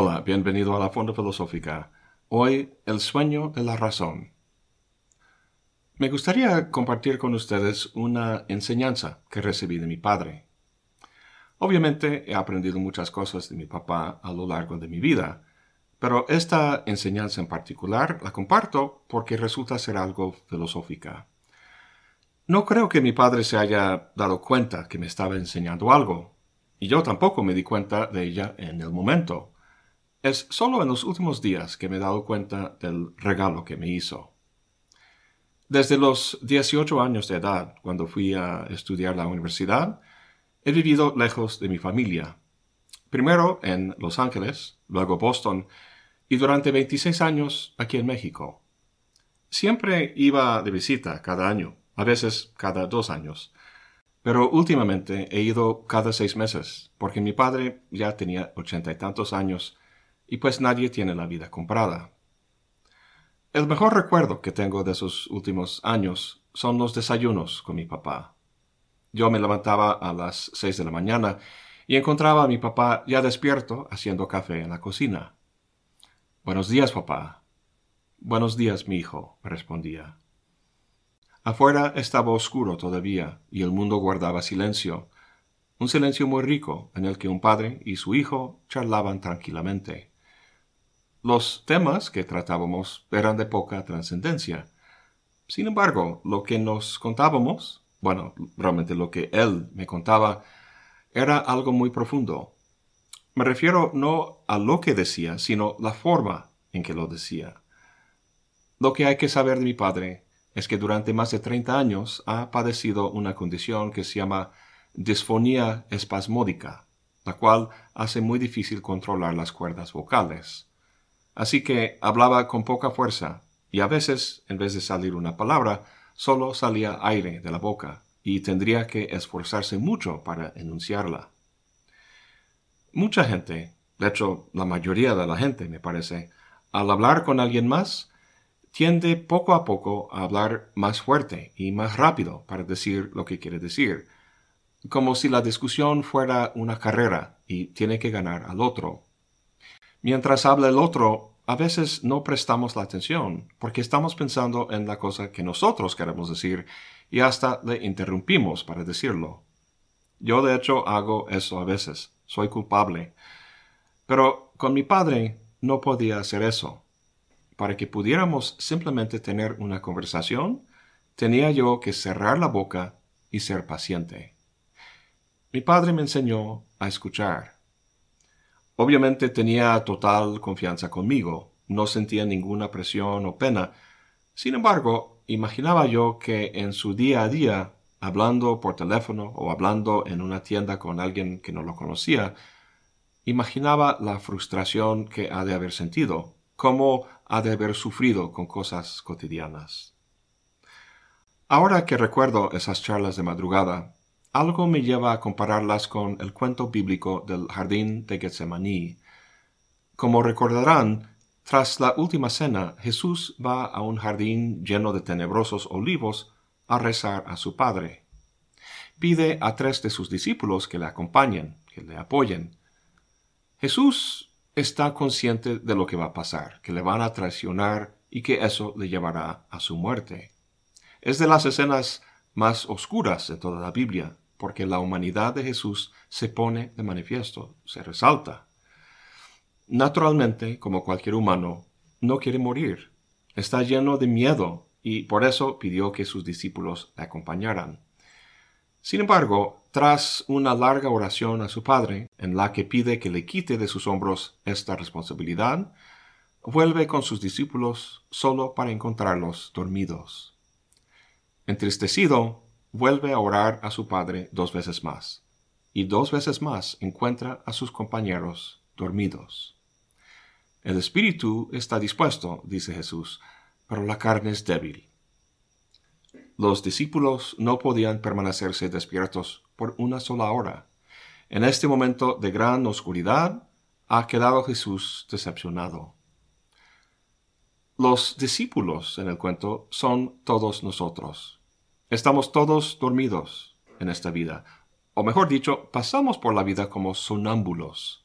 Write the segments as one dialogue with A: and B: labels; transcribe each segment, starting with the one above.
A: Hola, bienvenido a la Fonda Filosófica. Hoy, el sueño de la razón. Me gustaría compartir con ustedes una enseñanza que recibí de mi padre. Obviamente he aprendido muchas cosas de mi papá a lo largo de mi vida, pero esta enseñanza en particular la comparto porque resulta ser algo filosófica. No creo que mi padre se haya dado cuenta que me estaba enseñando algo, y yo tampoco me di cuenta de ella en el momento. Es solo en los últimos días que me he dado cuenta del regalo que me hizo. Desde los 18 años de edad, cuando fui a estudiar la universidad, he vivido lejos de mi familia. Primero en Los Ángeles, luego Boston, y durante 26 años aquí en México. Siempre iba de visita cada año, a veces cada dos años, pero últimamente he ido cada seis meses, porque mi padre ya tenía ochenta y tantos años, y pues nadie tiene la vida comprada. El mejor recuerdo que tengo de esos últimos años son los desayunos con mi papá. Yo me levantaba a las seis de la mañana y encontraba a mi papá ya despierto haciendo café en la cocina. Buenos días, papá. Buenos días, mi hijo, respondía. Afuera estaba oscuro todavía y el mundo guardaba silencio, un silencio muy rico en el que un padre y su hijo charlaban tranquilamente. Los temas que tratábamos eran de poca trascendencia. Sin embargo, lo que nos contábamos, bueno, realmente lo que él me contaba, era algo muy profundo. Me refiero no a lo que decía, sino la forma en que lo decía. Lo que hay que saber de mi padre es que durante más de 30 años ha padecido una condición que se llama disfonía espasmódica, la cual hace muy difícil controlar las cuerdas vocales. Así que hablaba con poca fuerza, y a veces, en vez de salir una palabra, solo salía aire de la boca, y tendría que esforzarse mucho para enunciarla. Mucha gente, de hecho la mayoría de la gente me parece, al hablar con alguien más, tiende poco a poco a hablar más fuerte y más rápido para decir lo que quiere decir, como si la discusión fuera una carrera y tiene que ganar al otro. Mientras habla el otro, a veces no prestamos la atención porque estamos pensando en la cosa que nosotros queremos decir y hasta le interrumpimos para decirlo. Yo de hecho hago eso a veces, soy culpable. Pero con mi padre no podía hacer eso. Para que pudiéramos simplemente tener una conversación, tenía yo que cerrar la boca y ser paciente. Mi padre me enseñó a escuchar. Obviamente tenía total confianza conmigo, no sentía ninguna presión o pena. Sin embargo, imaginaba yo que en su día a día, hablando por teléfono o hablando en una tienda con alguien que no lo conocía, imaginaba la frustración que ha de haber sentido, cómo ha de haber sufrido con cosas cotidianas. Ahora que recuerdo esas charlas de madrugada, algo me lleva a compararlas con el cuento bíblico del jardín de Getsemaní. Como recordarán, tras la última cena, Jesús va a un jardín lleno de tenebrosos olivos a rezar a su Padre. Pide a tres de sus discípulos que le acompañen, que le apoyen. Jesús está consciente de lo que va a pasar, que le van a traicionar y que eso le llevará a su muerte. Es de las escenas más oscuras de toda la Biblia, porque la humanidad de Jesús se pone de manifiesto, se resalta. Naturalmente, como cualquier humano, no quiere morir. Está lleno de miedo y por eso pidió que sus discípulos le acompañaran. Sin embargo, tras una larga oración a su Padre, en la que pide que le quite de sus hombros esta responsabilidad, vuelve con sus discípulos solo para encontrarlos dormidos. Entristecido, vuelve a orar a su Padre dos veces más, y dos veces más encuentra a sus compañeros dormidos. El espíritu está dispuesto, dice Jesús, pero la carne es débil. Los discípulos no podían permanecerse despiertos por una sola hora. En este momento de gran oscuridad ha quedado Jesús decepcionado. Los discípulos en el cuento son todos nosotros. Estamos todos dormidos en esta vida, o mejor dicho, pasamos por la vida como sonámbulos.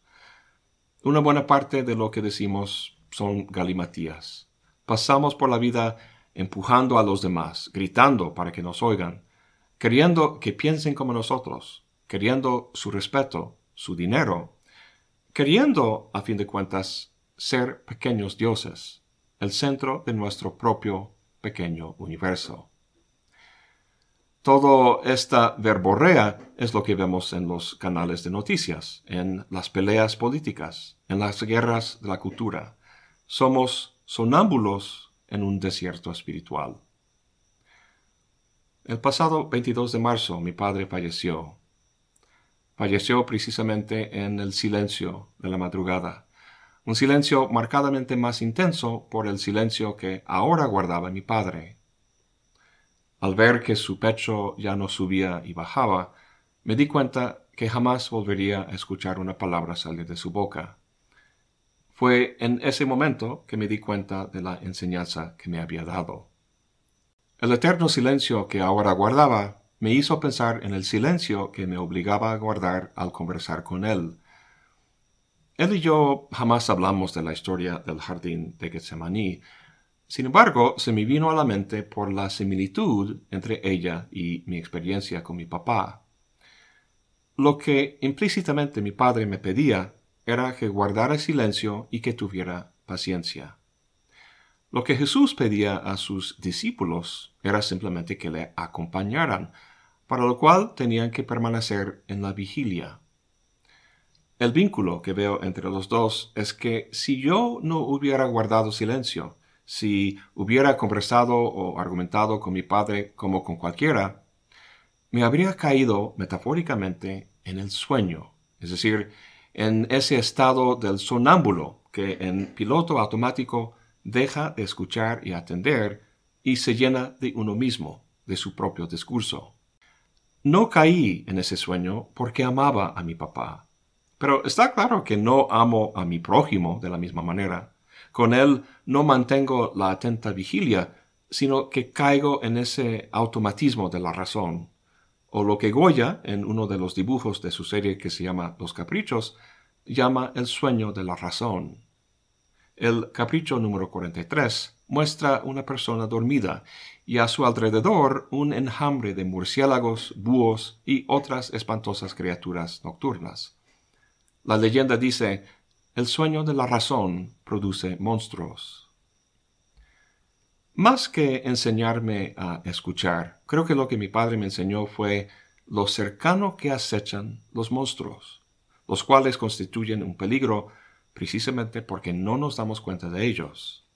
A: Una buena parte de lo que decimos son galimatías. Pasamos por la vida empujando a los demás, gritando para que nos oigan, queriendo que piensen como nosotros, queriendo su respeto, su dinero, queriendo, a fin de cuentas, ser pequeños dioses, el centro de nuestro propio pequeño universo. Toda esta verborrea es lo que vemos en los canales de noticias, en las peleas políticas, en las guerras de la cultura. Somos sonámbulos en un desierto espiritual. El pasado 22 de marzo mi padre falleció. Falleció precisamente en el silencio de la madrugada, un silencio marcadamente más intenso por el silencio que ahora guardaba mi padre. Al ver que su pecho ya no subía y bajaba, me di cuenta que jamás volvería a escuchar una palabra salir de su boca. Fue en ese momento que me di cuenta de la enseñanza que me había dado. El eterno silencio que ahora guardaba me hizo pensar en el silencio que me obligaba a guardar al conversar con él. Él y yo jamás hablamos de la historia del jardín de Getsemaní, sin embargo, se me vino a la mente por la similitud entre ella y mi experiencia con mi papá. Lo que implícitamente mi padre me pedía era que guardara silencio y que tuviera paciencia. Lo que Jesús pedía a sus discípulos era simplemente que le acompañaran, para lo cual tenían que permanecer en la vigilia. El vínculo que veo entre los dos es que si yo no hubiera guardado silencio, si hubiera conversado o argumentado con mi padre como con cualquiera, me habría caído metafóricamente en el sueño, es decir, en ese estado del sonámbulo que en piloto automático deja de escuchar y atender y se llena de uno mismo, de su propio discurso. No caí en ese sueño porque amaba a mi papá, pero está claro que no amo a mi prójimo de la misma manera. Con él no mantengo la atenta vigilia, sino que caigo en ese automatismo de la razón. O lo que Goya, en uno de los dibujos de su serie que se llama Los Caprichos, llama el sueño de la razón. El capricho número 43 muestra una persona dormida y a su alrededor un enjambre de murciélagos, búhos y otras espantosas criaturas nocturnas. La leyenda dice el sueño de la razón produce monstruos. Más que enseñarme a escuchar, creo que lo que mi padre me enseñó fue lo cercano que acechan los monstruos, los cuales constituyen un peligro precisamente porque no nos damos cuenta de ellos.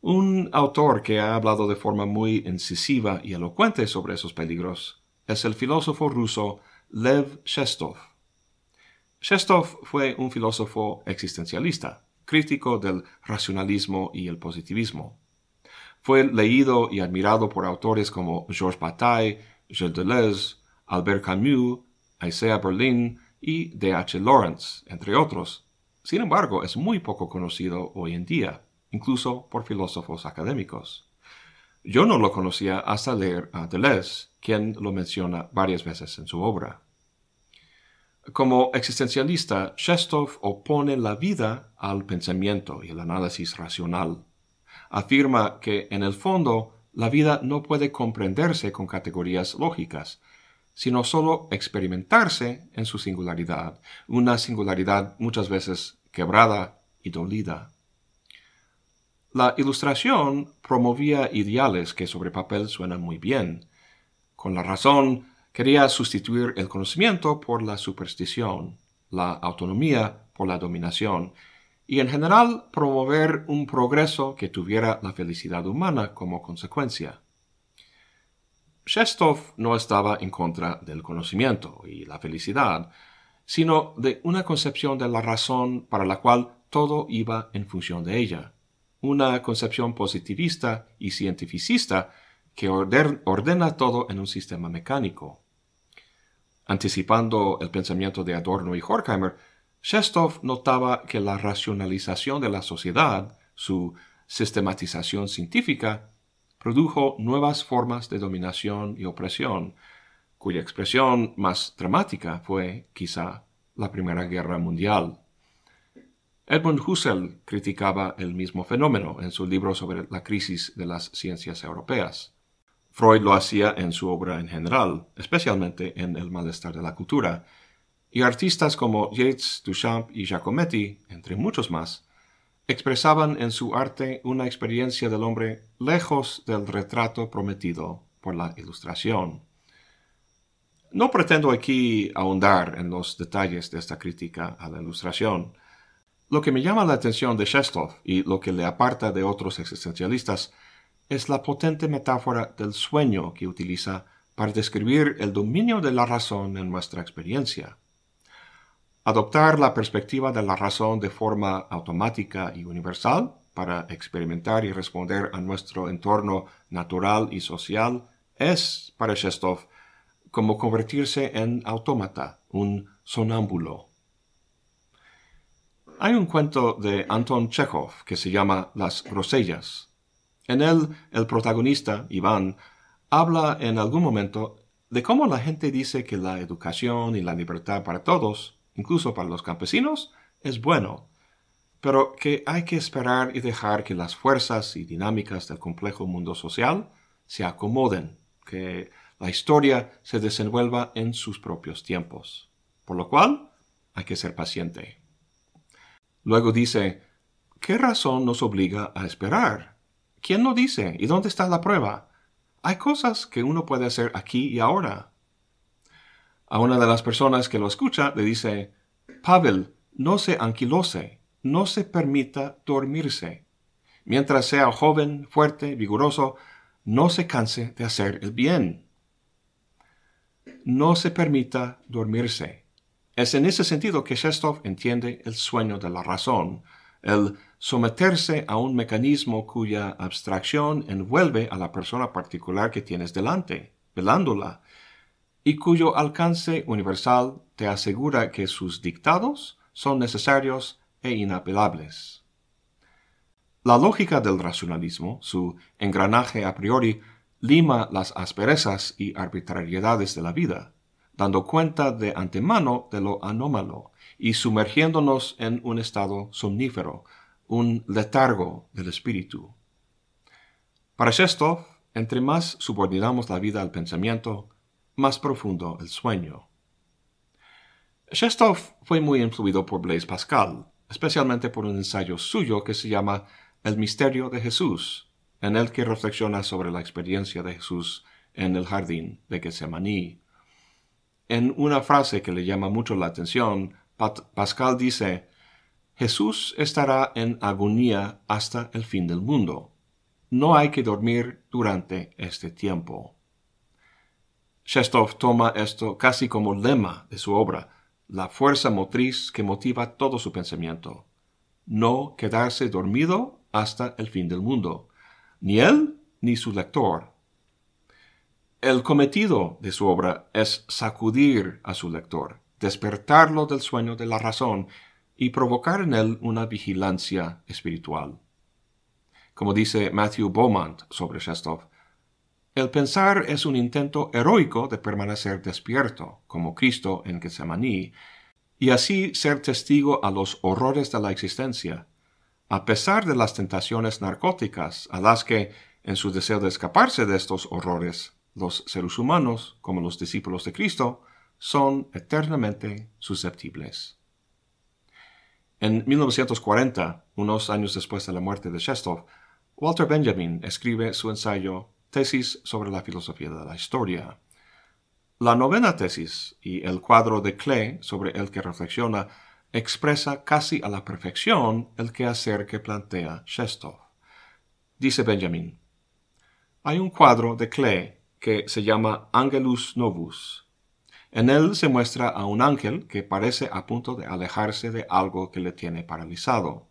A: Un autor que ha hablado de forma muy incisiva y elocuente sobre esos peligros es el filósofo ruso Lev Shestov. Shestov fue un filósofo existencialista, crítico del racionalismo y el positivismo. Fue leído y admirado por autores como Georges Bataille, Gilles Deleuze, Albert Camus, Isaiah Berlin y D. H. Lawrence, entre otros. Sin embargo, es muy poco conocido hoy en día, incluso por filósofos académicos. Yo no lo conocía hasta leer a Deleuze, quien lo menciona varias veces en su obra. Como existencialista, Shestov opone la vida al pensamiento y el análisis racional. Afirma que, en el fondo, la vida no puede comprenderse con categorías lógicas, sino sólo experimentarse en su singularidad, una singularidad muchas veces quebrada y dolida. La ilustración promovía ideales que sobre papel suenan muy bien. Con la razón, Quería sustituir el conocimiento por la superstición, la autonomía por la dominación, y en general promover un progreso que tuviera la felicidad humana como consecuencia. Shestov no estaba en contra del conocimiento y la felicidad, sino de una concepción de la razón para la cual todo iba en función de ella, una concepción positivista y cientificista que ordena todo en un sistema mecánico. Anticipando el pensamiento de Adorno y Horkheimer, Shestov notaba que la racionalización de la sociedad, su sistematización científica, produjo nuevas formas de dominación y opresión, cuya expresión más dramática fue, quizá, la Primera Guerra Mundial. Edmund Husserl criticaba el mismo fenómeno en su libro sobre la crisis de las ciencias europeas. Freud lo hacía en su obra en general, especialmente en El malestar de la cultura, y artistas como Yeats, Duchamp y Giacometti, entre muchos más, expresaban en su arte una experiencia del hombre lejos del retrato prometido por la ilustración. No pretendo aquí ahondar en los detalles de esta crítica a la ilustración. Lo que me llama la atención de Shestov y lo que le aparta de otros existencialistas es la potente metáfora del sueño que utiliza para describir el dominio de la razón en nuestra experiencia. Adoptar la perspectiva de la razón de forma automática y universal para experimentar y responder a nuestro entorno natural y social es, para Shestov, como convertirse en autómata, un sonámbulo. Hay un cuento de Anton Chekhov que se llama Las grosellas. En él, el protagonista, Iván, habla en algún momento de cómo la gente dice que la educación y la libertad para todos incluso para los campesinos, es bueno, pero que hay que esperar y dejar que las fuerzas y dinámicas del complejo mundo social se acomoden, que la historia se desenvuelva en sus propios tiempos, por lo cual hay que ser paciente. Luego dice, ¿qué razón nos obliga a esperar? ¿Quién lo dice? ¿Y dónde está la prueba? Hay cosas que uno puede hacer aquí y ahora. A una de las personas que lo escucha le dice, Pavel, no se anquilose, no se permita dormirse. Mientras sea joven, fuerte, vigoroso, no se canse de hacer el bien. No se permita dormirse. Es en ese sentido que Shestov entiende el sueño de la razón, el someterse a un mecanismo cuya abstracción envuelve a la persona particular que tienes delante, velándola, y cuyo alcance universal te asegura que sus dictados son necesarios e inapelables. La lógica del racionalismo, su engranaje a priori, lima las asperezas y arbitrariedades de la vida, dando cuenta de antemano de lo anómalo y sumergiéndonos en un estado somnífero, un letargo del espíritu. Para Shestov, entre más subordinamos la vida al pensamiento, más profundo el sueño. Shestov fue muy influido por Blaise Pascal, especialmente por un ensayo suyo que se llama El misterio de Jesús, en el que reflexiona sobre la experiencia de Jesús en el jardín de Getsemaní. En una frase que le llama mucho la atención, Pascal dice, Jesús estará en agonía hasta el fin del mundo. No hay que dormir durante este tiempo. Shestov toma esto casi como lema de su obra, la fuerza motriz que motiva todo su pensamiento. No quedarse dormido hasta el fin del mundo, ni él ni su lector. El cometido de su obra es sacudir a su lector, despertarlo del sueño de la razón y provocar en él una vigilancia espiritual. Como dice Matthew Beaumont sobre Shestov, el pensar es un intento heroico de permanecer despierto, como Cristo en Getsemaní, y así ser testigo a los horrores de la existencia, a pesar de las tentaciones narcóticas a las que, en su deseo de escaparse de estos horrores, los seres humanos, como los discípulos de Cristo, son eternamente susceptibles. En 1940, unos años después de la muerte de Shestov, Walter Benjamin escribe su ensayo Tesis sobre la filosofía de la historia. La novena tesis y el cuadro de Klee sobre el que reflexiona expresa casi a la perfección el quehacer que plantea Shestov. Dice Benjamin, hay un cuadro de Klee que se llama Angelus Novus. En él se muestra a un ángel que parece a punto de alejarse de algo que le tiene paralizado.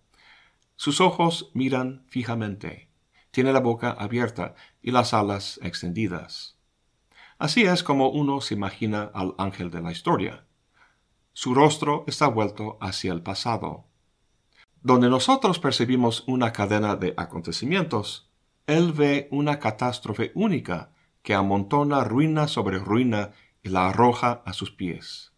A: Sus ojos miran fijamente tiene la boca abierta y las alas extendidas. Así es como uno se imagina al ángel de la historia. Su rostro está vuelto hacia el pasado. Donde nosotros percibimos una cadena de acontecimientos, él ve una catástrofe única que amontona ruina sobre ruina la arroja a sus pies.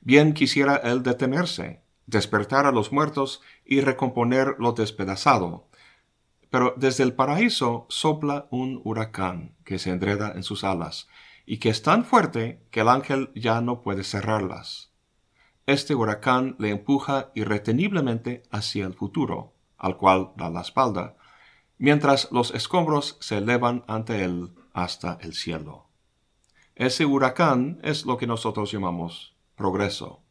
A: Bien quisiera él detenerse, despertar a los muertos y recomponer lo despedazado. Pero desde el paraíso sopla un huracán que se enreda en sus alas y que es tan fuerte que el ángel ya no puede cerrarlas. Este huracán le empuja irreteniblemente hacia el futuro, al cual da la espalda, mientras los escombros se elevan ante él hasta el cielo. Ese huracán es lo que nosotros llamamos progreso.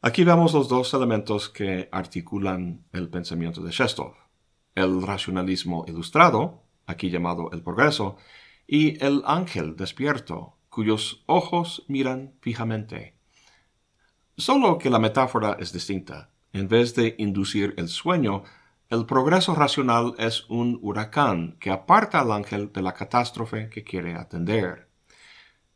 A: Aquí vemos los dos elementos que articulan el pensamiento de Shestov. El racionalismo ilustrado, aquí llamado el progreso, y el ángel despierto, cuyos ojos miran fijamente. Solo que la metáfora es distinta. En vez de inducir el sueño, el progreso racional es un huracán que aparta al ángel de la catástrofe que quiere atender.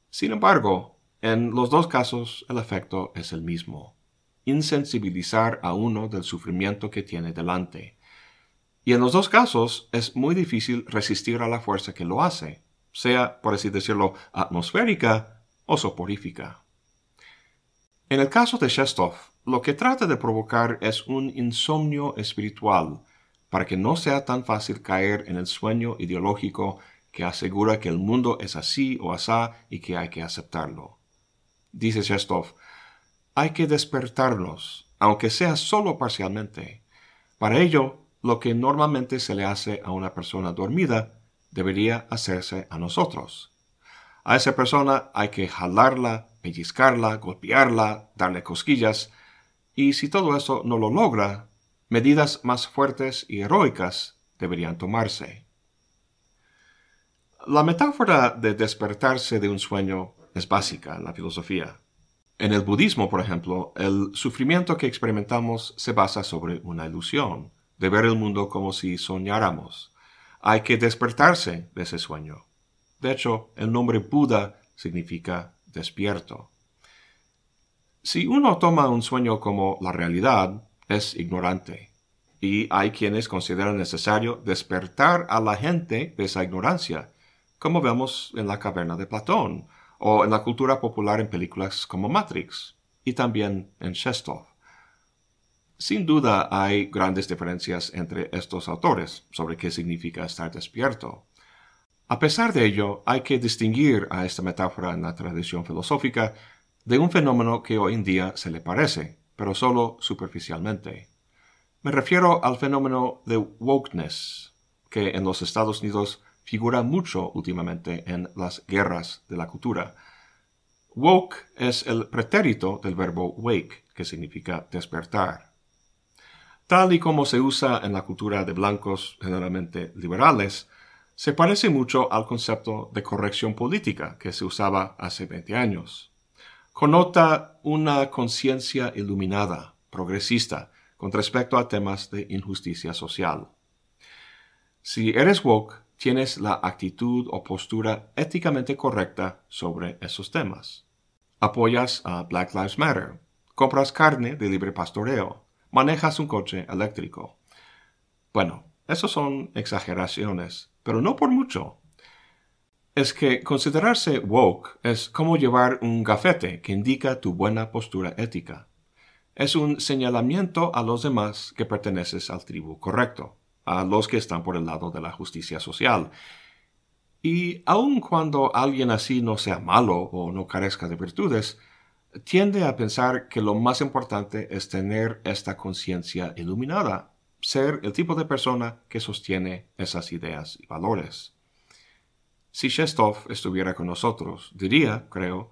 A: Sin embargo, en los dos casos el efecto es el mismo insensibilizar a uno del sufrimiento que tiene delante. Y en los dos casos es muy difícil resistir a la fuerza que lo hace, sea, por así decirlo, atmosférica o soporífica. En el caso de Shestov, lo que trata de provocar es un insomnio espiritual, para que no sea tan fácil caer en el sueño ideológico que asegura que el mundo es así o asá y que hay que aceptarlo. Dice Shestov, hay que despertarlos, aunque sea solo parcialmente. Para ello, lo que normalmente se le hace a una persona dormida debería hacerse a nosotros. A esa persona hay que jalarla, pellizcarla, golpearla, darle cosquillas, y si todo eso no lo logra, medidas más fuertes y heroicas deberían tomarse. La metáfora de despertarse de un sueño es básica en la filosofía. En el budismo, por ejemplo, el sufrimiento que experimentamos se basa sobre una ilusión, de ver el mundo como si soñáramos. Hay que despertarse de ese sueño. De hecho, el nombre Buda significa despierto. Si uno toma un sueño como la realidad, es ignorante. Y hay quienes consideran necesario despertar a la gente de esa ignorancia, como vemos en la caverna de Platón, o en la cultura popular en películas como Matrix y también en Shestov. Sin duda hay grandes diferencias entre estos autores sobre qué significa estar despierto. A pesar de ello, hay que distinguir a esta metáfora en la tradición filosófica de un fenómeno que hoy en día se le parece, pero solo superficialmente. Me refiero al fenómeno de wokeness, que en los Estados Unidos figura mucho últimamente en las guerras de la cultura. Woke es el pretérito del verbo wake, que significa despertar. Tal y como se usa en la cultura de blancos generalmente liberales, se parece mucho al concepto de corrección política que se usaba hace 20 años. Connota una conciencia iluminada, progresista, con respecto a temas de injusticia social. Si eres woke, tienes la actitud o postura éticamente correcta sobre esos temas. Apoyas a Black Lives Matter, compras carne de libre pastoreo, manejas un coche eléctrico. Bueno, esos son exageraciones, pero no por mucho. Es que considerarse woke es como llevar un gafete que indica tu buena postura ética. Es un señalamiento a los demás que perteneces al tribu correcto a los que están por el lado de la justicia social. Y aun cuando alguien así no sea malo o no carezca de virtudes, tiende a pensar que lo más importante es tener esta conciencia iluminada, ser el tipo de persona que sostiene esas ideas y valores. Si Shestov estuviera con nosotros, diría, creo,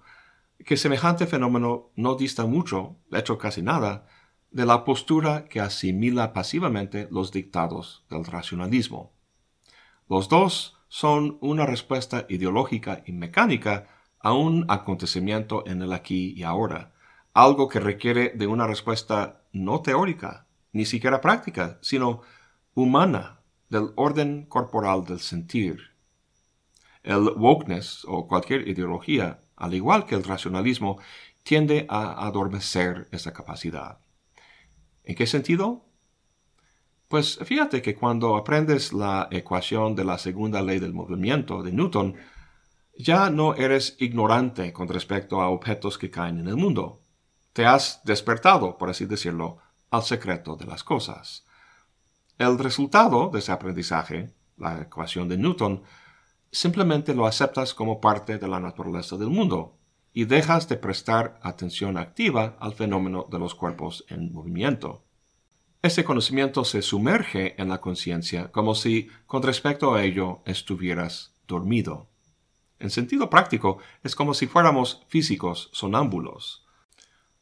A: que semejante fenómeno no dista mucho, de hecho casi nada, de la postura que asimila pasivamente los dictados del racionalismo. Los dos son una respuesta ideológica y mecánica a un acontecimiento en el aquí y ahora, algo que requiere de una respuesta no teórica, ni siquiera práctica, sino humana, del orden corporal del sentir. El wokeness o cualquier ideología, al igual que el racionalismo, tiende a adormecer esa capacidad. ¿En qué sentido? Pues fíjate que cuando aprendes la ecuación de la segunda ley del movimiento de Newton, ya no eres ignorante con respecto a objetos que caen en el mundo. Te has despertado, por así decirlo, al secreto de las cosas. El resultado de ese aprendizaje, la ecuación de Newton, simplemente lo aceptas como parte de la naturaleza del mundo y dejas de prestar atención activa al fenómeno de los cuerpos en movimiento. Ese conocimiento se sumerge en la conciencia como si con respecto a ello estuvieras dormido. En sentido práctico, es como si fuéramos físicos sonámbulos.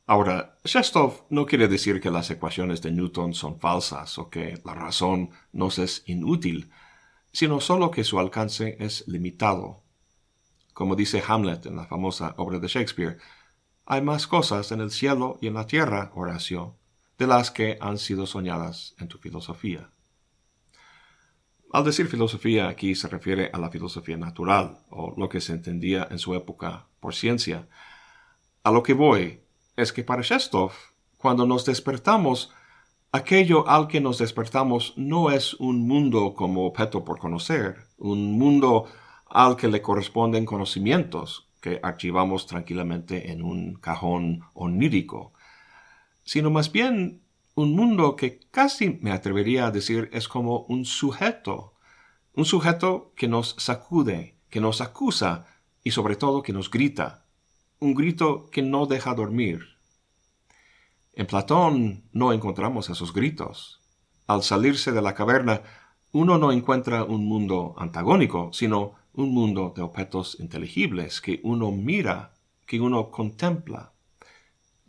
A: Ahora, Shestov no quiere decir que las ecuaciones de Newton son falsas o que la razón nos es inútil, sino solo que su alcance es limitado. Como dice Hamlet en la famosa obra de Shakespeare, hay más cosas en el cielo y en la tierra, Horacio, de las que han sido soñadas en tu filosofía. Al decir filosofía aquí se refiere a la filosofía natural, o lo que se entendía en su época por ciencia. A lo que voy es que para Shestov, cuando nos despertamos, aquello al que nos despertamos no es un mundo como objeto por conocer, un mundo al que le corresponden conocimientos que archivamos tranquilamente en un cajón onírico, sino más bien un mundo que casi me atrevería a decir es como un sujeto, un sujeto que nos sacude, que nos acusa y sobre todo que nos grita, un grito que no deja dormir. En Platón no encontramos esos gritos. Al salirse de la caverna, uno no encuentra un mundo antagónico, sino un mundo de objetos inteligibles que uno mira, que uno contempla.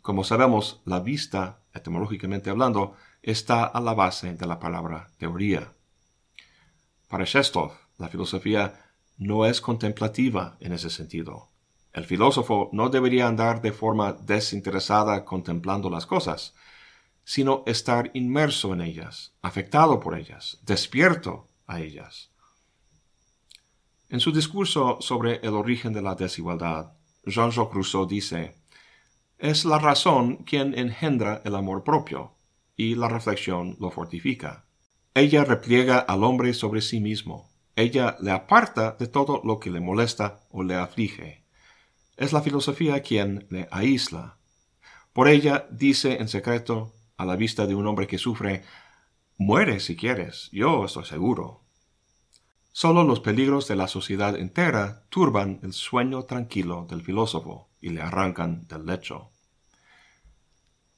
A: Como sabemos, la vista, etimológicamente hablando, está a la base de la palabra teoría. Para Shestov, la filosofía no es contemplativa en ese sentido. El filósofo no debería andar de forma desinteresada contemplando las cosas, sino estar inmerso en ellas, afectado por ellas, despierto a ellas. En su discurso sobre el origen de la desigualdad, Jean-Jacques Rousseau dice, es la razón quien engendra el amor propio, y la reflexión lo fortifica. Ella repliega al hombre sobre sí mismo, ella le aparta de todo lo que le molesta o le aflige. Es la filosofía quien le aísla. Por ella dice en secreto, a la vista de un hombre que sufre, muere si quieres, yo estoy seguro, Solo los peligros de la sociedad entera turban el sueño tranquilo del filósofo y le arrancan del lecho.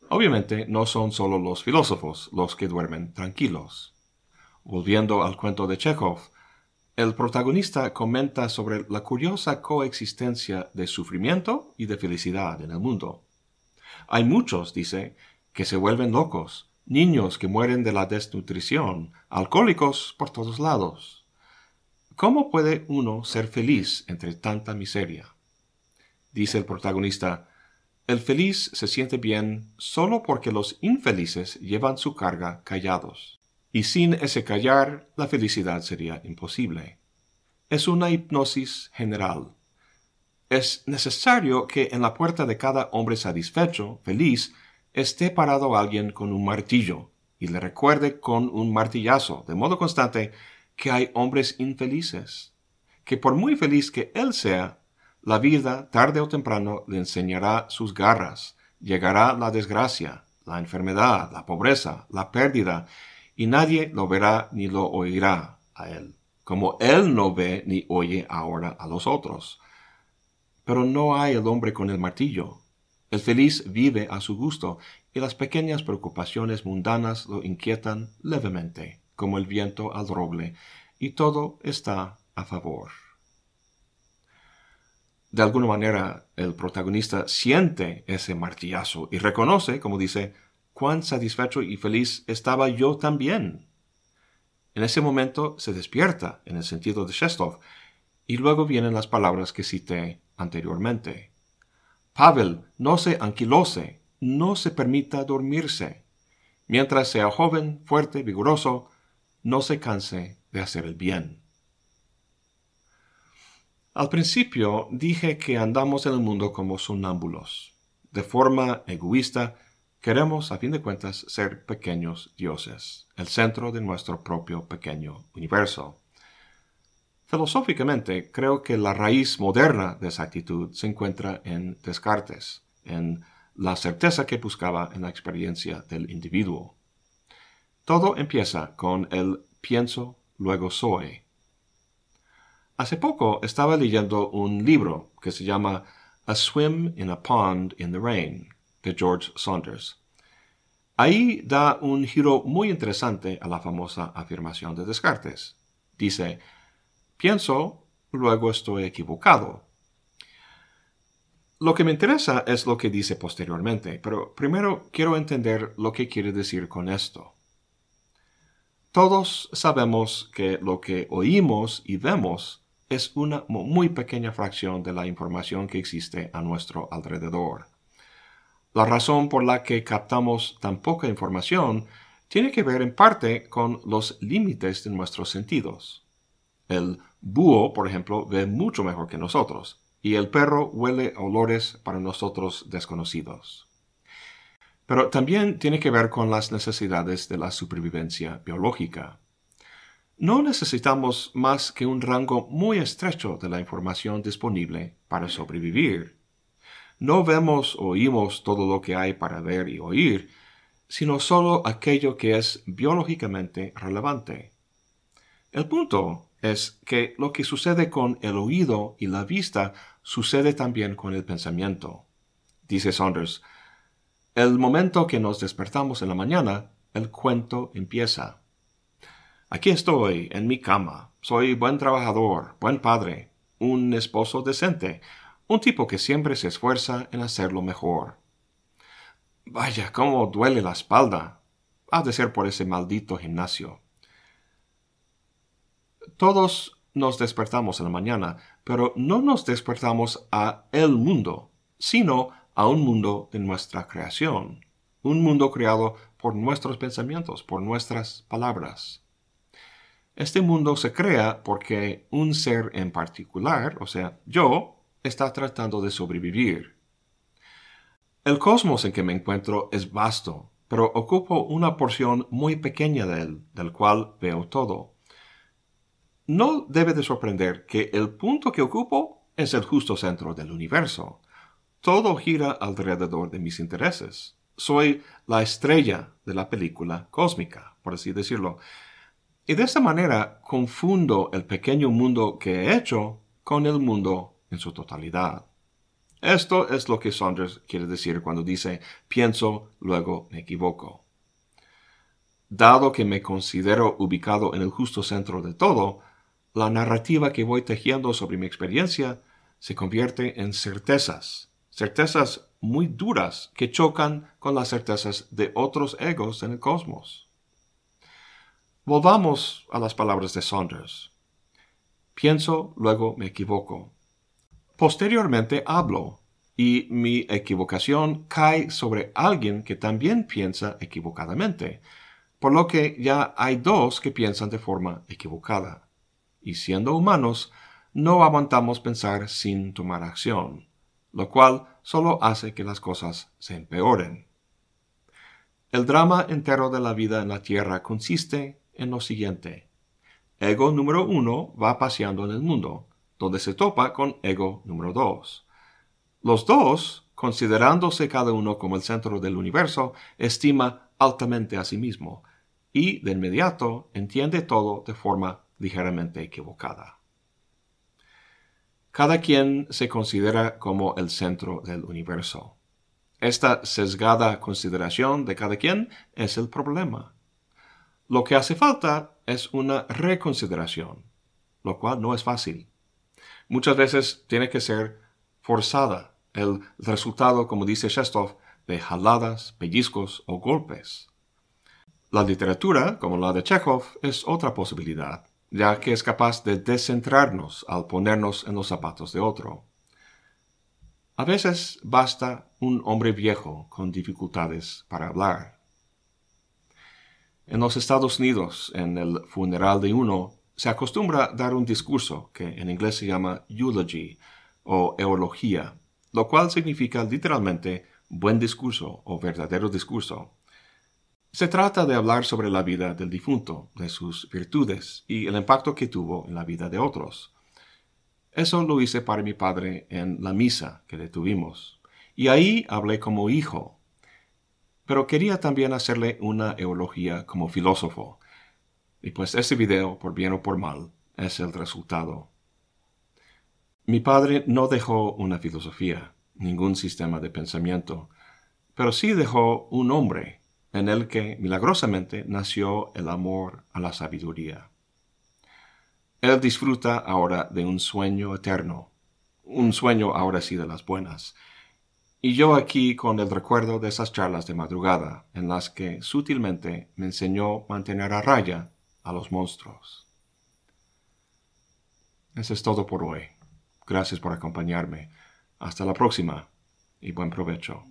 A: Obviamente no son solo los filósofos los que duermen tranquilos. Volviendo al cuento de Chekhov, el protagonista comenta sobre la curiosa coexistencia de sufrimiento y de felicidad en el mundo. Hay muchos, dice, que se vuelven locos, niños que mueren de la desnutrición, alcohólicos por todos lados. ¿Cómo puede uno ser feliz entre tanta miseria? Dice el protagonista, el feliz se siente bien solo porque los infelices llevan su carga callados. Y sin ese callar, la felicidad sería imposible. Es una hipnosis general. Es necesario que en la puerta de cada hombre satisfecho, feliz, esté parado alguien con un martillo y le recuerde con un martillazo, de modo constante, que hay hombres infelices, que por muy feliz que él sea, la vida tarde o temprano le enseñará sus garras, llegará la desgracia, la enfermedad, la pobreza, la pérdida, y nadie lo verá ni lo oirá a él, como él no ve ni oye ahora a los otros. Pero no hay el hombre con el martillo. El feliz vive a su gusto, y las pequeñas preocupaciones mundanas lo inquietan levemente como el viento al roble, y todo está a favor. De alguna manera, el protagonista siente ese martillazo y reconoce, como dice, cuán satisfecho y feliz estaba yo también. En ese momento se despierta, en el sentido de Shestov, y luego vienen las palabras que cité anteriormente. Pavel no se anquilose, no se permita dormirse. Mientras sea joven, fuerte, vigoroso, no se canse de hacer el bien. Al principio dije que andamos en el mundo como sonámbulos. De forma egoísta, queremos, a fin de cuentas, ser pequeños dioses, el centro de nuestro propio pequeño universo. Filosóficamente, creo que la raíz moderna de esa actitud se encuentra en Descartes, en la certeza que buscaba en la experiencia del individuo. Todo empieza con el pienso, luego soy. Hace poco estaba leyendo un libro que se llama A Swim in a Pond in the Rain, de George Saunders. Ahí da un giro muy interesante a la famosa afirmación de Descartes. Dice, pienso, luego estoy equivocado. Lo que me interesa es lo que dice posteriormente, pero primero quiero entender lo que quiere decir con esto. Todos sabemos que lo que oímos y vemos es una muy pequeña fracción de la información que existe a nuestro alrededor. La razón por la que captamos tan poca información tiene que ver en parte con los límites de nuestros sentidos. El búho, por ejemplo, ve mucho mejor que nosotros, y el perro huele olores para nosotros desconocidos. Pero también tiene que ver con las necesidades de la supervivencia biológica. No necesitamos más que un rango muy estrecho de la información disponible para sobrevivir. No vemos o oímos todo lo que hay para ver y oír, sino solo aquello que es biológicamente relevante. El punto es que lo que sucede con el oído y la vista sucede también con el pensamiento. Dice Saunders, el momento que nos despertamos en la mañana, el cuento empieza. Aquí estoy, en mi cama. Soy buen trabajador, buen padre, un esposo decente, un tipo que siempre se esfuerza en hacerlo mejor. Vaya, cómo duele la espalda. Ha de ser por ese maldito gimnasio. Todos nos despertamos en la mañana, pero no nos despertamos a el mundo, sino a un mundo de nuestra creación, un mundo creado por nuestros pensamientos, por nuestras palabras. Este mundo se crea porque un ser en particular, o sea, yo, está tratando de sobrevivir. El cosmos en que me encuentro es vasto, pero ocupo una porción muy pequeña de él, del cual veo todo. No debe de sorprender que el punto que ocupo es el justo centro del universo. Todo gira alrededor de mis intereses. Soy la estrella de la película cósmica, por así decirlo. Y de esta manera confundo el pequeño mundo que he hecho con el mundo en su totalidad. Esto es lo que Saunders quiere decir cuando dice pienso, luego me equivoco. Dado que me considero ubicado en el justo centro de todo, la narrativa que voy tejiendo sobre mi experiencia se convierte en certezas, certezas muy duras que chocan con las certezas de otros egos en el cosmos. Volvamos a las palabras de Saunders. Pienso, luego me equivoco. Posteriormente hablo, y mi equivocación cae sobre alguien que también piensa equivocadamente, por lo que ya hay dos que piensan de forma equivocada. Y siendo humanos, no aguantamos pensar sin tomar acción, lo cual solo hace que las cosas se empeoren. El drama entero de la vida en la Tierra consiste en lo siguiente. Ego número uno va paseando en el mundo, donde se topa con ego número 2. Los dos, considerándose cada uno como el centro del universo, estima altamente a sí mismo y de inmediato entiende todo de forma ligeramente equivocada. Cada quien se considera como el centro del universo. Esta sesgada consideración de cada quien es el problema. Lo que hace falta es una reconsideración, lo cual no es fácil muchas veces tiene que ser forzada. El resultado, como dice Shestov, de jaladas, pellizcos o golpes. La literatura, como la de Chekhov, es otra posibilidad, ya que es capaz de descentrarnos al ponernos en los zapatos de otro. A veces basta un hombre viejo con dificultades para hablar. En los Estados Unidos, en el funeral de uno, se acostumbra dar un discurso que en inglés se llama eulogy o eulogía, lo cual significa literalmente buen discurso o verdadero discurso. Se trata de hablar sobre la vida del difunto, de sus virtudes y el impacto que tuvo en la vida de otros. Eso lo hice para mi padre en la misa que le tuvimos, y ahí hablé como hijo. Pero quería también hacerle una eulogía como filósofo. Y pues este video, por bien o por mal, es el resultado. Mi padre no dejó una filosofía, ningún sistema de pensamiento, pero sí dejó un hombre en el que milagrosamente nació el amor a la sabiduría. Él disfruta ahora de un sueño eterno, un sueño ahora sí de las buenas, y yo aquí con el recuerdo de esas charlas de madrugada en las que sutilmente me enseñó mantener a raya a los monstruos. Eso es todo por hoy. Gracias por acompañarme. Hasta la próxima y buen provecho.